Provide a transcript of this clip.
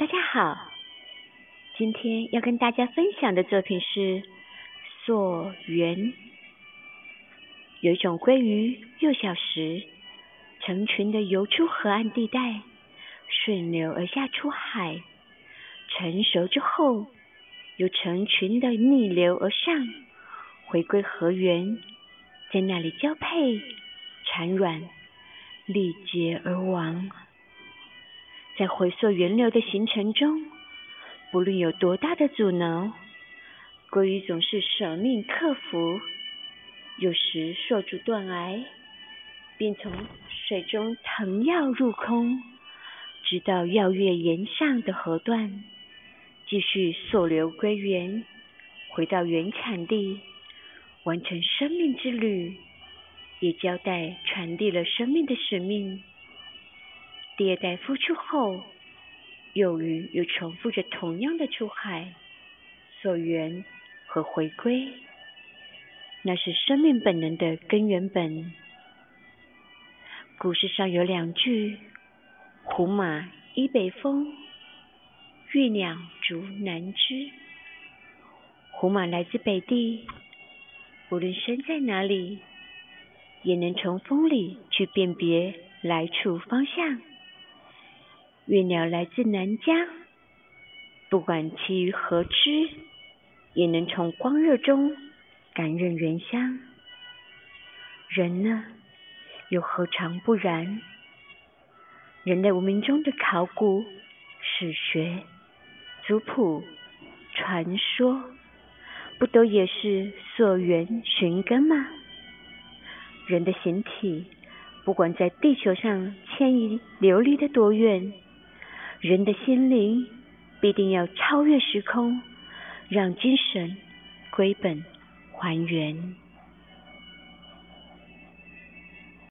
大家好，今天要跟大家分享的作品是溯源。有一种鲑鱼，幼小时成群的游出河岸地带，顺流而下出海；成熟之后，又成群的逆流而上，回归河源，在那里交配、产卵、历劫而亡。在回溯源流的行程中，不论有多大的阻挠，鲑鱼总是舍命克服。有时受阻断崖，便从水中腾跃入空，直到跃跃岩上的河段，继续溯流归源，回到原产地，完成生命之旅，也交代传递了生命的使命。第二代孵出后，幼鱼又重复着同样的出海、溯源和回归，那是生命本能的根源本。故事上有两句：“胡马依北风，玉鸟逐南枝。”胡马来自北地，无论身在哪里，也能从风里去辨别来处方向。月鸟来自南疆，不管栖于何枝，也能从光热中感认原乡。人呢，又何尝不然？人类文明中的考古、史学、族谱、传说，不都也是溯源寻根吗？人的形体，不管在地球上迁移流离的多远。人的心灵必定要超越时空，让精神归本还原。